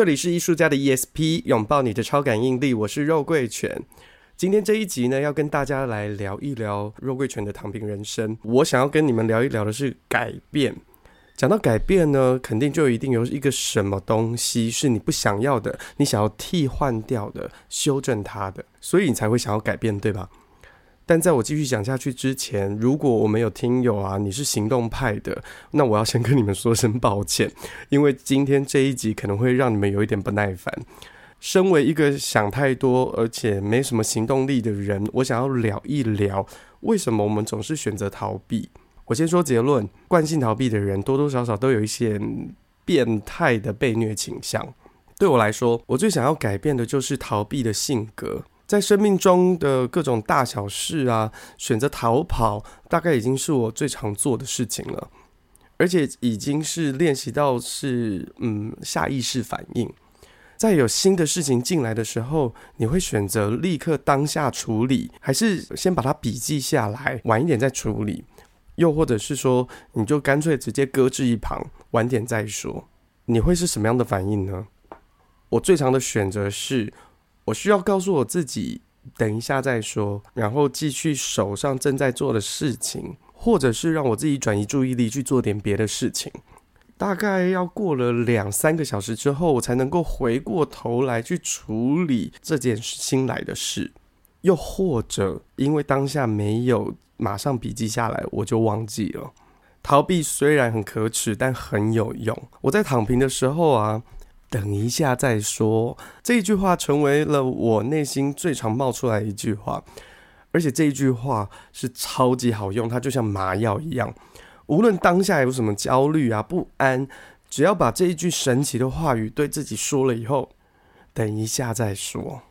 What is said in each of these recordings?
这里是艺术家的 ESP，拥抱你的超感应力，我是肉桂犬。今天这一集呢，要跟大家来聊一聊肉桂犬的躺平人生。我想要跟你们聊一聊的是改变。讲到改变呢，肯定就一定有一个什么东西是你不想要的，你想要替换掉的，修正它的，所以你才会想要改变，对吧？但在我继续讲下去之前，如果我们有听友啊，你是行动派的，那我要先跟你们说声抱歉，因为今天这一集可能会让你们有一点不耐烦。身为一个想太多而且没什么行动力的人，我想要聊一聊为什么我们总是选择逃避。我先说结论：惯性逃避的人多多少少都有一些变态的被虐倾向。对我来说，我最想要改变的就是逃避的性格。在生命中的各种大小事啊，选择逃跑，大概已经是我最常做的事情了，而且已经是练习到是嗯下意识反应。在有新的事情进来的时候，你会选择立刻当下处理，还是先把它笔记下来，晚一点再处理？又或者是说，你就干脆直接搁置一旁，晚点再说？你会是什么样的反应呢？我最常的选择是。我需要告诉我自己，等一下再说，然后继续手上正在做的事情，或者是让我自己转移注意力去做点别的事情。大概要过了两三个小时之后，我才能够回过头来去处理这件新来的事。又或者因为当下没有马上笔记下来，我就忘记了。逃避虽然很可耻，但很有用。我在躺平的时候啊。等一下再说，这一句话成为了我内心最常冒出来一句话，而且这一句话是超级好用，它就像麻药一样。无论当下有什么焦虑啊、不安，只要把这一句神奇的话语对自己说了以后，等一下再说，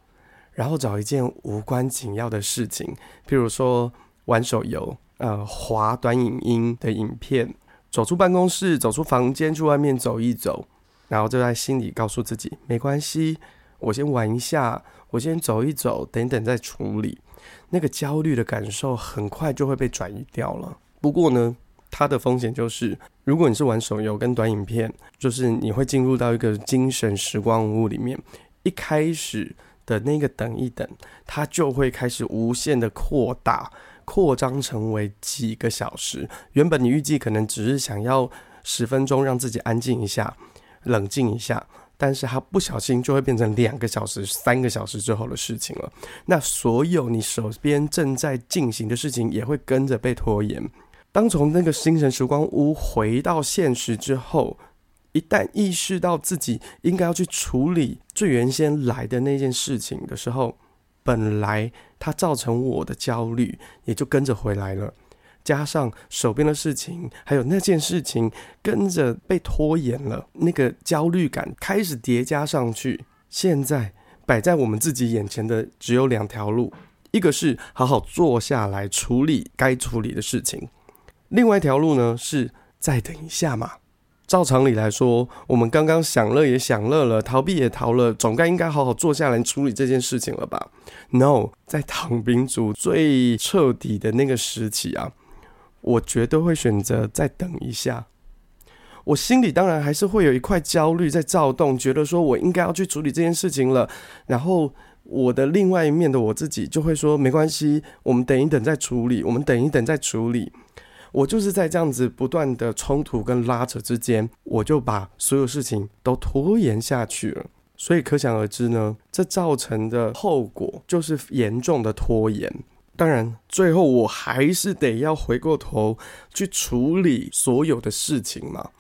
然后找一件无关紧要的事情，譬如说玩手游、呃，滑短影音的影片，走出办公室，走出房间，去外面走一走。然后就在心里告诉自己，没关系，我先玩一下，我先走一走，等等再处理。那个焦虑的感受很快就会被转移掉了。不过呢，它的风险就是，如果你是玩手游跟短影片，就是你会进入到一个精神时光屋里面。一开始的那个等一等，它就会开始无限的扩大，扩张成为几个小时。原本你预计可能只是想要十分钟让自己安静一下。冷静一下，但是他不小心就会变成两个小时、三个小时之后的事情了。那所有你手边正在进行的事情也会跟着被拖延。当从那个精神时光屋回到现实之后，一旦意识到自己应该要去处理最原先来的那件事情的时候，本来它造成我的焦虑也就跟着回来了。加上手边的事情，还有那件事情跟着被拖延了，那个焦虑感开始叠加上去。现在摆在我们自己眼前的只有两条路：一个是好好坐下来处理该处理的事情，另外一条路呢是再等一下嘛。照常理来说，我们刚刚享乐也享乐了，逃避也逃了，总该应该好好坐下来处理这件事情了吧？No，在躺平族最彻底的那个时期啊。我绝对会选择再等一下，我心里当然还是会有一块焦虑在躁动，觉得说我应该要去处理这件事情了。然后我的另外一面的我自己就会说没关系，我们等一等再处理，我们等一等再处理。我就是在这样子不断的冲突跟拉扯之间，我就把所有事情都拖延下去了。所以可想而知呢，这造成的后果就是严重的拖延。当然，最后我还是得要回过头去处理所有的事情嘛。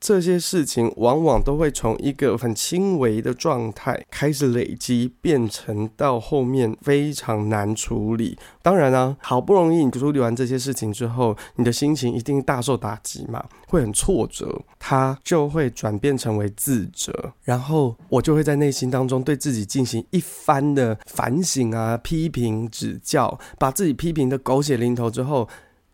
这些事情往往都会从一个很轻微的状态开始累积，变成到后面非常难处理。当然啊，好不容易你处理完这些事情之后，你的心情一定大受打击嘛，会很挫折，它就会转变成为自责，然后我就会在内心当中对自己进行一番的反省啊、批评、指教，把自己批评的狗血淋头之后。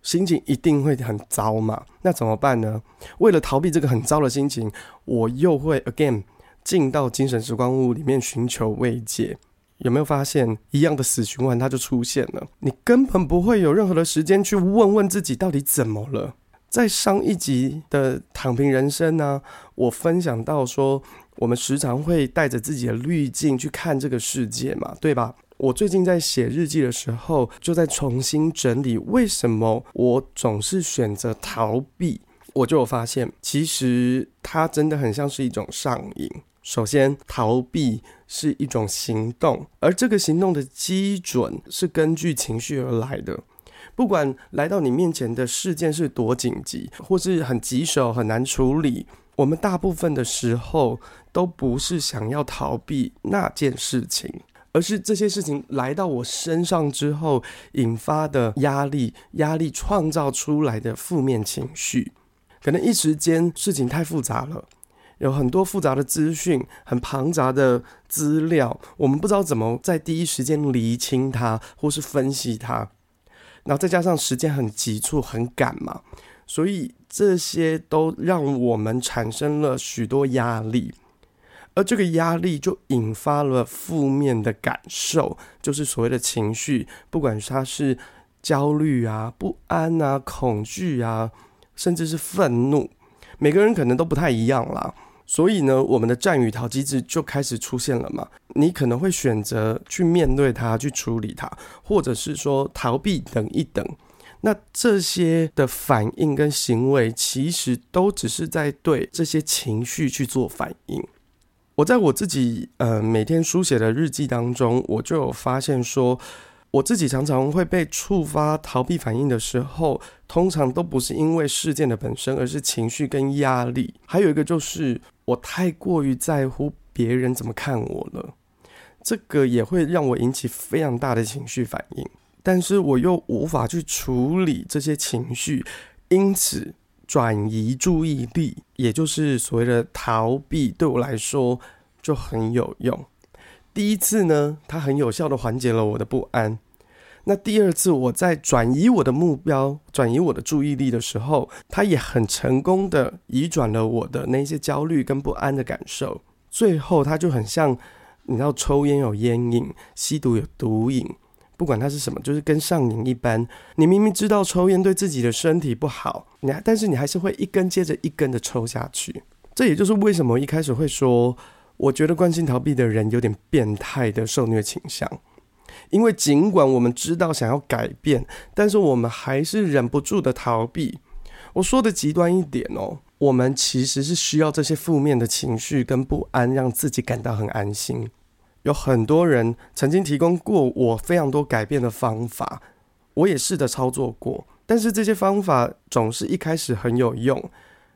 心情一定会很糟嘛？那怎么办呢？为了逃避这个很糟的心情，我又会 again 进到精神时光屋里面寻求慰藉。有没有发现一样的死循环，它就出现了？你根本不会有任何的时间去问问自己到底怎么了。在上一集的躺平人生呢、我分享到说，我们时常会带着自己的滤镜去看这个世界嘛，对吧？我最近在写日记的时候，就在重新整理为什么我总是选择逃避。我就有发现，其实它真的很像是一种上瘾。首先，逃避是一种行动，而这个行动的基准是根据情绪而来的。不管来到你面前的事件是多紧急，或是很棘手、很难处理，我们大部分的时候都不是想要逃避那件事情，而是这些事情来到我身上之后引发的压力，压力创造出来的负面情绪。可能一时间事情太复杂了。有很多复杂的资讯，很庞杂的资料，我们不知道怎么在第一时间厘清它，或是分析它。然后再加上时间很急促、很赶嘛，所以这些都让我们产生了许多压力，而这个压力就引发了负面的感受，就是所谓的情绪，不管它是焦虑啊、不安啊、恐惧啊，甚至是愤怒。每个人可能都不太一样啦，所以呢，我们的战与逃机制就开始出现了嘛。你可能会选择去面对它，去处理它，或者是说逃避，等一等。那这些的反应跟行为，其实都只是在对这些情绪去做反应。我在我自己呃每天书写的日记当中，我就有发现说。我自己常常会被触发逃避反应的时候，通常都不是因为事件的本身，而是情绪跟压力。还有一个就是我太过于在乎别人怎么看我了，这个也会让我引起非常大的情绪反应。但是我又无法去处理这些情绪，因此转移注意力，也就是所谓的逃避，对我来说就很有用。第一次呢，它很有效的缓解了我的不安。那第二次我在转移我的目标、转移我的注意力的时候，它也很成功的移转了我的那些焦虑跟不安的感受。最后，它就很像，你知道，抽烟有烟瘾，吸毒有毒瘾，不管它是什么，就是跟上瘾一般。你明明知道抽烟对自己的身体不好，你还但是你还是会一根接着一根的抽下去。这也就是为什么一开始会说。我觉得惯性逃避的人有点变态的受虐倾向，因为尽管我们知道想要改变，但是我们还是忍不住的逃避。我说的极端一点哦，我们其实是需要这些负面的情绪跟不安，让自己感到很安心。有很多人曾经提供过我非常多改变的方法，我也试着操作过，但是这些方法总是一开始很有用，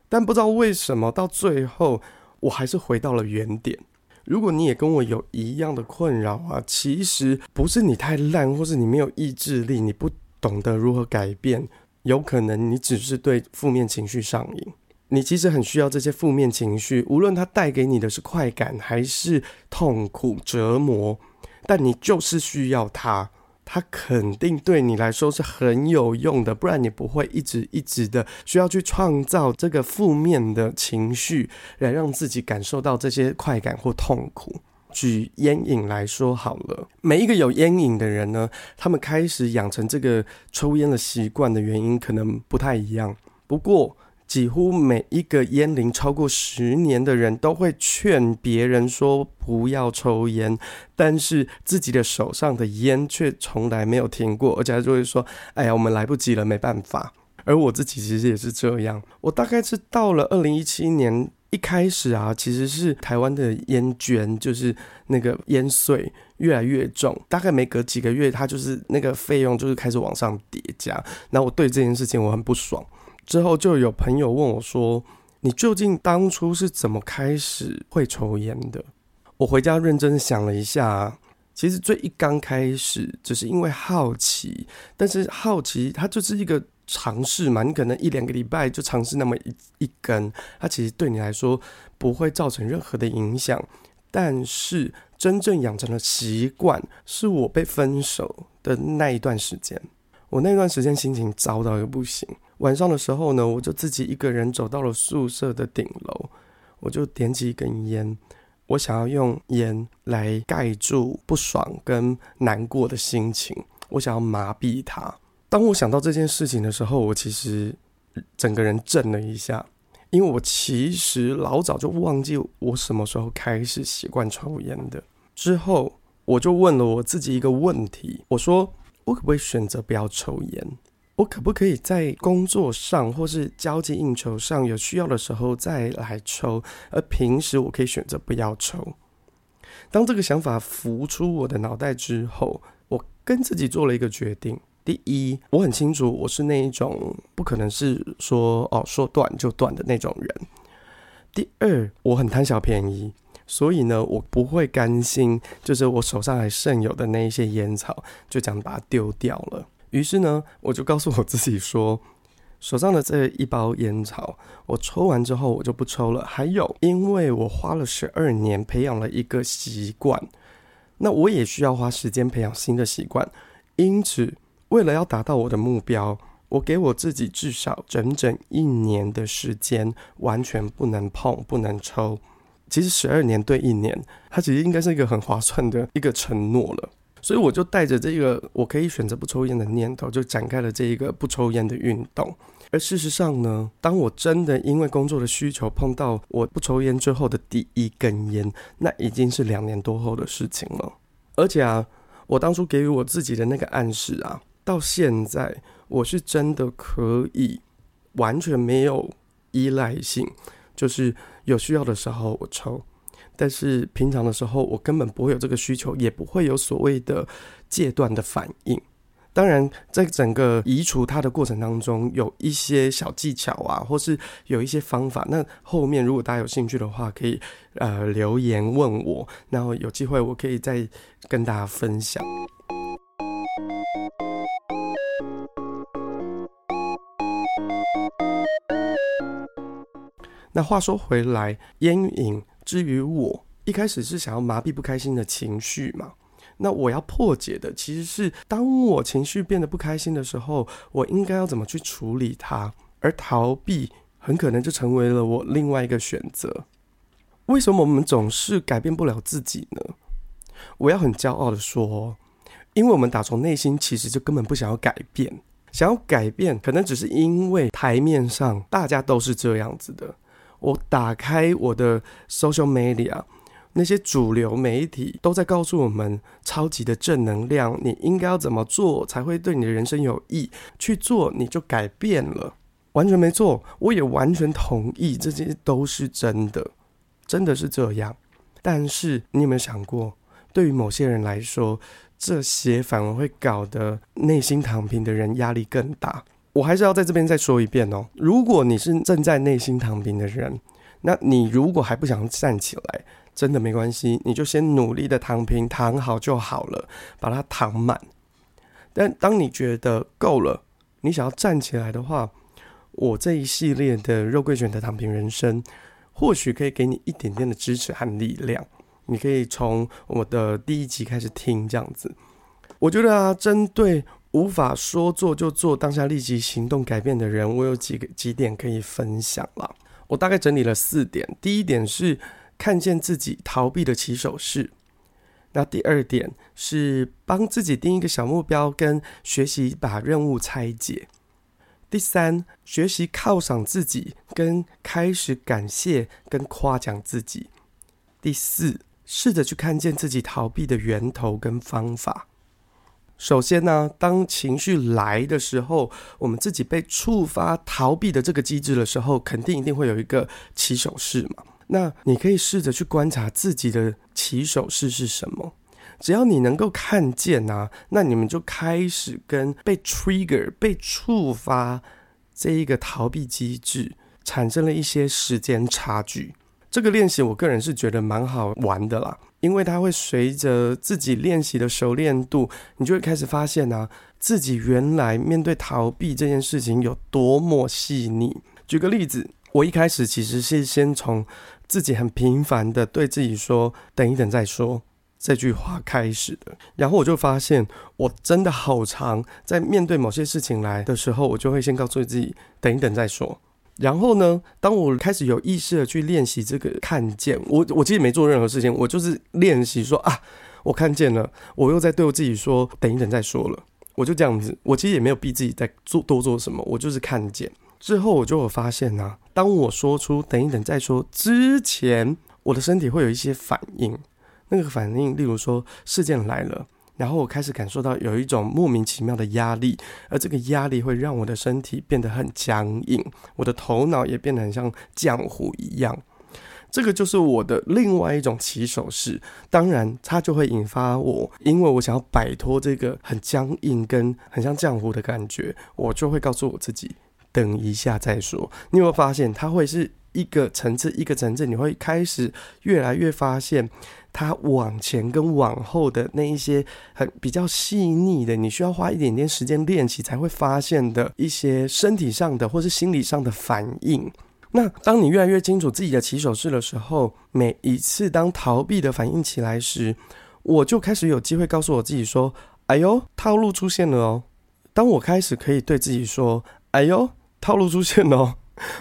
但不知道为什么到最后。我还是回到了原点。如果你也跟我有一样的困扰啊，其实不是你太烂，或是你没有意志力，你不懂得如何改变，有可能你只是对负面情绪上瘾。你其实很需要这些负面情绪，无论它带给你的是快感还是痛苦折磨，但你就是需要它。它肯定对你来说是很有用的，不然你不会一直一直的需要去创造这个负面的情绪，来让自己感受到这些快感或痛苦。举烟瘾来说好了，每一个有烟瘾的人呢，他们开始养成这个抽烟的习惯的原因可能不太一样，不过。几乎每一个烟龄超过十年的人都会劝别人说不要抽烟，但是自己的手上的烟却从来没有停过，而且还就会说：“哎呀，我们来不及了，没办法。”而我自己其实也是这样。我大概是到了二零一七年一开始啊，其实是台湾的烟捐，就是那个烟税越来越重，大概每隔几个月，它就是那个费用就是开始往上叠加。那我对这件事情我很不爽。之后就有朋友问我说：“你究竟当初是怎么开始会抽烟的？”我回家认真想了一下，其实最一刚开始只是因为好奇，但是好奇它就是一个尝试嘛，你可能一两个礼拜就尝试那么一一根，它其实对你来说不会造成任何的影响。但是真正养成了习惯，是我被分手的那一段时间。我那段时间心情糟到一个不行。晚上的时候呢，我就自己一个人走到了宿舍的顶楼，我就点起一根烟，我想要用烟来盖住不爽跟难过的心情，我想要麻痹它。当我想到这件事情的时候，我其实整个人震了一下，因为我其实老早就忘记我什么时候开始习惯抽烟的。之后我就问了我自己一个问题，我说我可不可以选择不要抽烟？我可不可以在工作上或是交际应酬上有需要的时候再来抽，而平时我可以选择不要抽？当这个想法浮出我的脑袋之后，我跟自己做了一个决定。第一，我很清楚我是那一种不可能是说哦说断就断的那种人。第二，我很贪小便宜，所以呢，我不会甘心，就是我手上还剩有的那一些烟草就这样把它丢掉了。于是呢，我就告诉我自己说，手上的这一包烟草，我抽完之后我就不抽了。还有，因为我花了十二年培养了一个习惯，那我也需要花时间培养新的习惯，因此。为了要达到我的目标，我给我自己至少整整一年的时间，完全不能碰、不能抽。其实十二年对一年，它其实应该是一个很划算的一个承诺了。所以我就带着这个我可以选择不抽烟的念头，就展开了这一个不抽烟的运动。而事实上呢，当我真的因为工作的需求碰到我不抽烟之后的第一根烟，那已经是两年多后的事情了。而且啊，我当初给予我自己的那个暗示啊。到现在，我是真的可以完全没有依赖性，就是有需要的时候我抽，但是平常的时候我根本不会有这个需求，也不会有所谓的戒断的反应。当然，在整个移除它的过程当中，有一些小技巧啊，或是有一些方法。那后面如果大家有兴趣的话，可以呃留言问我，然后有机会我可以再跟大家分享。那话说回来，烟瘾至于我一开始是想要麻痹不开心的情绪嘛。那我要破解的其实是，当我情绪变得不开心的时候，我应该要怎么去处理它？而逃避很可能就成为了我另外一个选择。为什么我们总是改变不了自己呢？我要很骄傲的说，因为我们打从内心其实就根本不想要改变，想要改变可能只是因为台面上大家都是这样子的。我打开我的 social media，那些主流媒体都在告诉我们超级的正能量，你应该要怎么做才会对你的人生有益？去做你就改变了，完全没错，我也完全同意，这些都是真的，真的是这样。但是你有没有想过，对于某些人来说，这些反而会搞得内心躺平的人压力更大？我还是要在这边再说一遍哦。如果你是正在内心躺平的人，那你如果还不想站起来，真的没关系，你就先努力的躺平，躺好就好了，把它躺满。但当你觉得够了，你想要站起来的话，我这一系列的肉桂卷的躺平人生，或许可以给你一点点的支持和力量。你可以从我的第一集开始听，这样子。我觉得啊，针对。无法说做就做，当下立即行动改变的人，我有几个几点可以分享了。我大概整理了四点。第一点是看见自己逃避的起手式。那第二点是帮自己定一个小目标，跟学习把任务拆解。第三，学习犒赏自己，跟开始感谢跟夸奖自己。第四，试着去看见自己逃避的源头跟方法。首先呢，当情绪来的时候，我们自己被触发逃避的这个机制的时候，肯定一定会有一个起手式嘛。那你可以试着去观察自己的起手式是什么。只要你能够看见啊，那你们就开始跟被 trigger、被触发这一个逃避机制产生了一些时间差距。这个练习，我个人是觉得蛮好玩的啦。因为它会随着自己练习的熟练度，你就会开始发现啊，自己原来面对逃避这件事情有多么细腻。举个例子，我一开始其实是先从自己很频繁的对自己说“等一等再说”这句话开始的，然后我就发现我真的好常在面对某些事情来的时候，我就会先告诉自己“等一等再说”。然后呢，当我开始有意识的去练习这个看见，我我其实没做任何事情，我就是练习说啊，我看见了，我又在对我自己说，等一等再说了，我就这样子，我其实也没有逼自己在做多做什么，我就是看见。之后我就有发现啊，当我说出“等一等再说”之前，我的身体会有一些反应。那个反应，例如说事件来了，然后我开始感受到有一种莫名其妙的压力，而这个压力会让我的身体变得很僵硬，我的头脑也变得很像浆糊一样。这个就是我的另外一种起手式，当然它就会引发我，因为我想要摆脱这个很僵硬跟很像浆糊的感觉，我就会告诉我自己，等一下再说。你有没有发现，它会是一个层次一个层次，你会开始越来越发现，它往前跟往后的那一些很比较细腻的，你需要花一点点时间练习才会发现的一些身体上的或是心理上的反应。那当你越来越清楚自己的起手式的时候，每一次当逃避的反应起来时，我就开始有机会告诉我自己说：“哎呦，套路出现了哦！”当我开始可以对自己说：“哎呦，套路出现了哦！”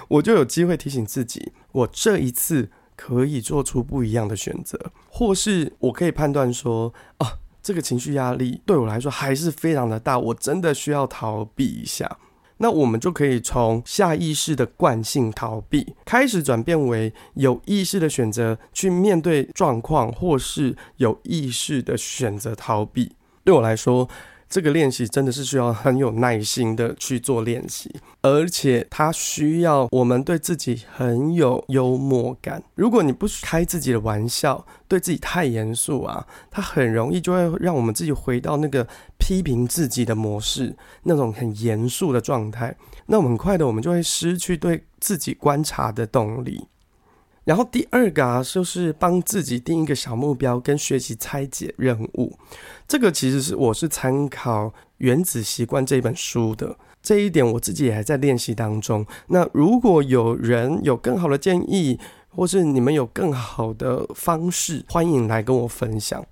我就有机会提醒自己，我这一次可以做出不一样的选择，或是我可以判断说：“啊，这个情绪压力对我来说还是非常的大，我真的需要逃避一下。”那我们就可以从下意识的惯性逃避，开始转变为有意识的选择去面对状况，或是有意识的选择逃避。对我来说，这个练习真的是需要很有耐心的去做练习，而且它需要我们对自己很有幽默感。如果你不开自己的玩笑，对自己太严肃啊，它很容易就会让我们自己回到那个批评自己的模式，那种很严肃的状态。那我们很快的，我们就会失去对自己观察的动力。然后第二个啊，就是帮自己定一个小目标，跟学习拆解任务。这个其实是我是参考《原子习惯》这本书的，这一点我自己也还在练习当中。那如果有人有更好的建议，或是你们有更好的方式，欢迎来跟我分享。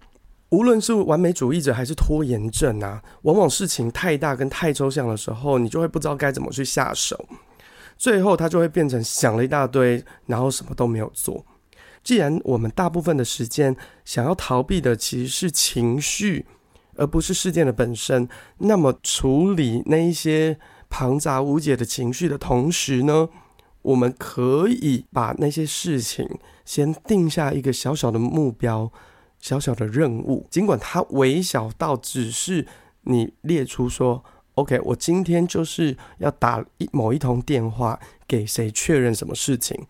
无论是完美主义者还是拖延症啊，往往事情太大跟太抽象的时候，你就会不知道该怎么去下手。最后，他就会变成想了一大堆，然后什么都没有做。既然我们大部分的时间想要逃避的其实是情绪，而不是事件的本身，那么处理那一些庞杂无解的情绪的同时呢，我们可以把那些事情先定下一个小小的目标、小小的任务，尽管它微小到只是你列出说。OK，我今天就是要打一某一通电话给谁确认什么事情，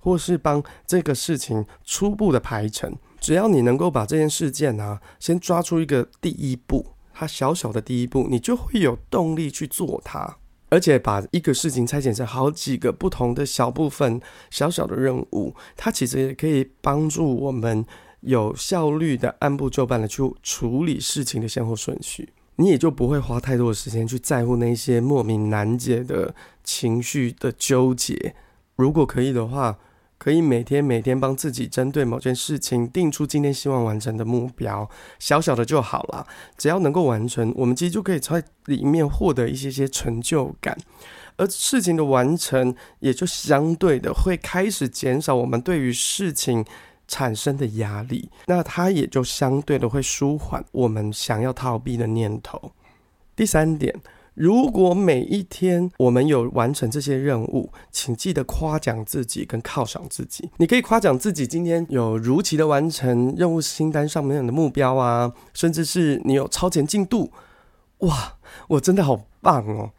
或是帮这个事情初步的排程。只要你能够把这件事件啊，先抓出一个第一步，它小小的第一步，你就会有动力去做它。而且把一个事情拆解成好几个不同的小部分、小小的任务，它其实也可以帮助我们有效率的按部就班的去处理事情的先后顺序。你也就不会花太多的时间去在乎那些莫名难解的情绪的纠结。如果可以的话，可以每天每天帮自己针对某件事情定出今天希望完成的目标，小小的就好了。只要能够完成，我们其实就可以在里面获得一些些成就感，而事情的完成也就相对的会开始减少我们对于事情产生的压力，那它也就相对的会舒缓我们想要逃避的念头。第三点，如果每一天我们有完成这些任务，请记得夸奖自己跟犒赏自己。你可以夸奖自己今天有如期的完成任务清单上面的目标啊，甚至是你有超前进度，哇，我真的好棒哦！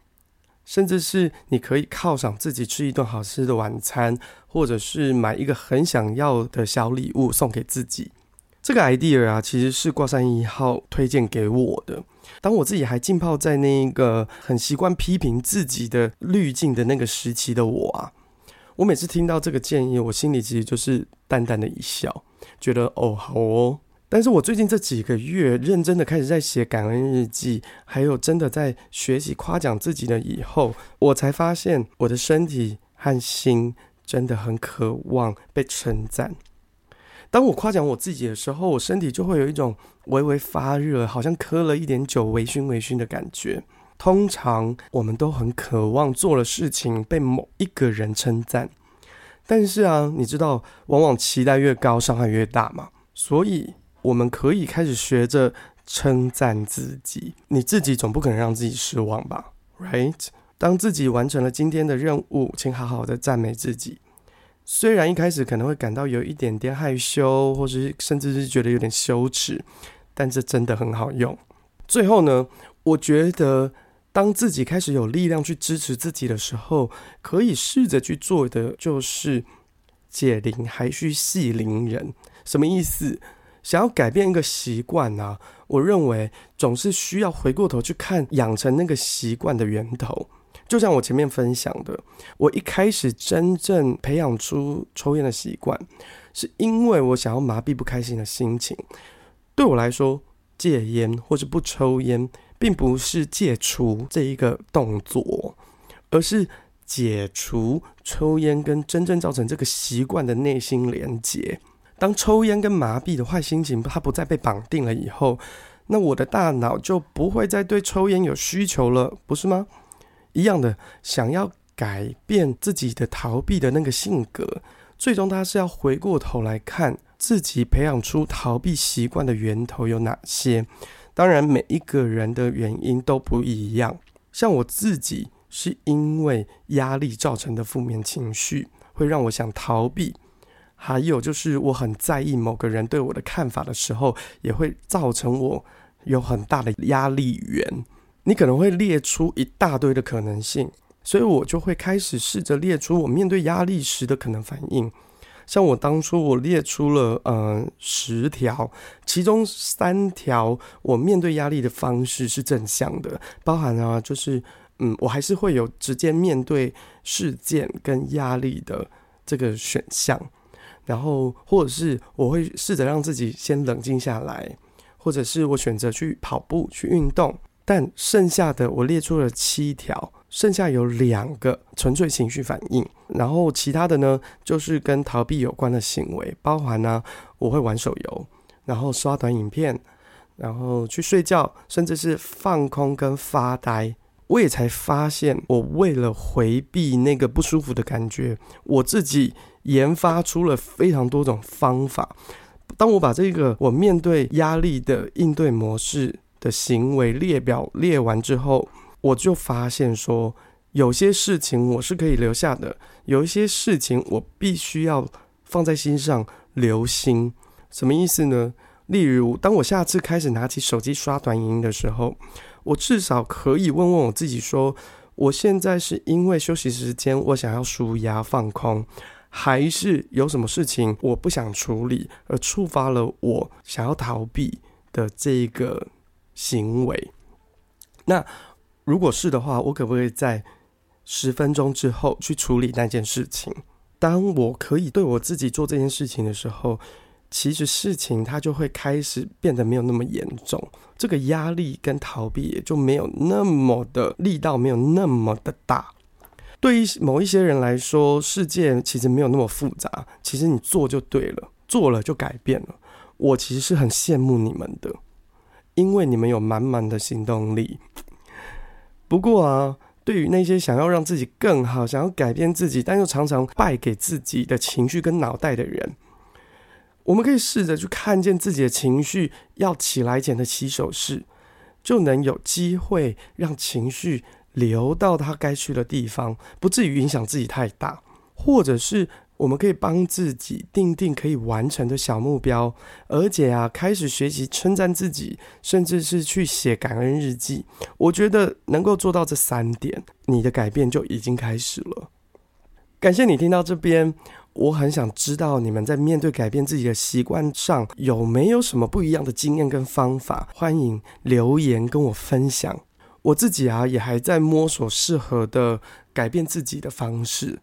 甚至是你可以犒赏自己吃一顿好吃的晚餐，或者是买一个很想要的小礼物送给自己。这个 idea 啊，其实是挂山一号推荐给我的。当我自己还浸泡在那一个很习惯批评自己的滤镜的那个时期的我啊，我每次听到这个建议，我心里其实就是淡淡的一笑，觉得哦，好哦。但是我最近这几个月认真的开始在写感恩日记，还有真的在学习夸奖自己的以后，我才发现我的身体和心真的很渴望被称赞。当我夸奖我自己的时候，我身体就会有一种微微发热，好像喝了一点酒，微醺微醺的感觉。通常我们都很渴望做了事情被某一个人称赞，但是啊，你知道，往往期待越高，伤害越大嘛，所以。我们可以开始学着称赞自己，你自己总不可能让自己失望吧，right？当自己完成了今天的任务，请好好的赞美自己。虽然一开始可能会感到有一点点害羞，或是甚至是觉得有点羞耻，但这真的很好用。最后呢，我觉得当自己开始有力量去支持自己的时候，可以试着去做的就是解铃还须系铃人。什么意思？想要改变一个习惯啊，我认为总是需要回过头去看养成那个习惯的源头。就像我前面分享的，我一开始真正培养出抽烟的习惯，是因为我想要麻痹不开心的心情。对我来说，戒烟或是不抽烟，并不是戒除这一个动作，而是解除抽烟跟真正造成这个习惯的内心连结。当抽烟跟麻痹的坏心情它不再被绑定了以后，那我的大脑就不会再对抽烟有需求了，不是吗？一样的，想要改变自己的逃避的那个性格，最终他是要回过头来看自己培养出逃避习惯的源头有哪些。当然，每一个人的原因都不一样。像我自己是因为压力造成的负面情绪，会让我想逃避；还有就是我很在意某个人对我的看法的时候，也会造成我有很大的压力源。你可能会列出一大堆的可能性，所以我就会开始试着列出我面对压力时的可能反应。像我当初我列出了呃十条，其中三条我面对压力的方式是正向的，包含啊就是嗯我还是会有直接面对事件跟压力的这个选项，然后或者是我会试着让自己先冷静下来，或者是我选择去跑步去运动。但剩下的我列出了七条，剩下有两个纯粹情绪反应，然后其他的呢，就是跟逃避有关的行为，包含呢、我会玩手游，然后刷短影片，然后去睡觉，甚至是放空跟发呆。我也才发现，我为了回避那个不舒服的感觉，我自己研发出了非常多种方法。当我把这个我面对压力的应对模式。的行为列表列完之后，我就发现说，有些事情我是可以留下的，有一些事情我必须要放在心上留心。什么意思呢？例如，当我下次开始拿起手机刷短影音的时候，我至少可以问问我自己说，我现在是因为休息时间我想要舒压放空，还是有什么事情我不想处理而触发了我想要逃避的这个行为，那如果是的话，我可不可以在十分钟之后去处理那件事情？当我可以对我自己做这件事情的时候，其实事情它就会开始变得没有那么严重，这个压力跟逃避也就没有那么的力道，没有那么的大。对于某一些人来说，世界其实没有那么复杂，其实你做就对了，做了就改变了。我其实是很羡慕你们的。因为你们有满满的行动力。不过啊，对于那些想要让自己更好、想要改变自己，但又常常败给自己的情绪跟脑袋的人，我们可以试着去看见自己的情绪要起来前的起手式，就能有机会让情绪流到它该去的地方，不至于影响自己太大，或者是。我们可以帮自己定定可以完成的小目标，而且啊，开始学习称赞自己，甚至是去写感恩日记。我觉得能够做到这三点，你的改变就已经开始了。感谢你听到这边，我很想知道你们在面对改变自己的习惯上有没有什么不一样的经验跟方法，欢迎留言跟我分享。我自己啊，也还在摸索适合的改变自己的方式。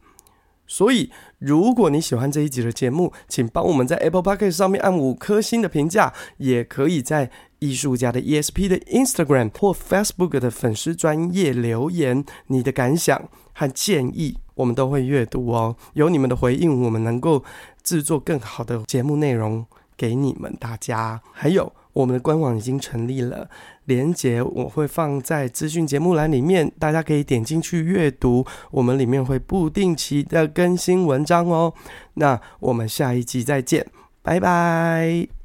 所以，如果你喜欢这一集的节目，请帮我们在 Apple Podcast 上面按五颗星的评价，也可以在艺术家的 ESP 的 Instagram 或 Facebook 的粉丝专业留言你的感想和建议，我们都会阅读哦。有你们的回应，我们能够制作更好的节目内容给你们大家。还有，我们的官网已经成立了。连接我会放在资讯节目栏里面，大家可以点进去阅读。我们里面会不定期的更新文章哦。那我们下一集再见，拜拜。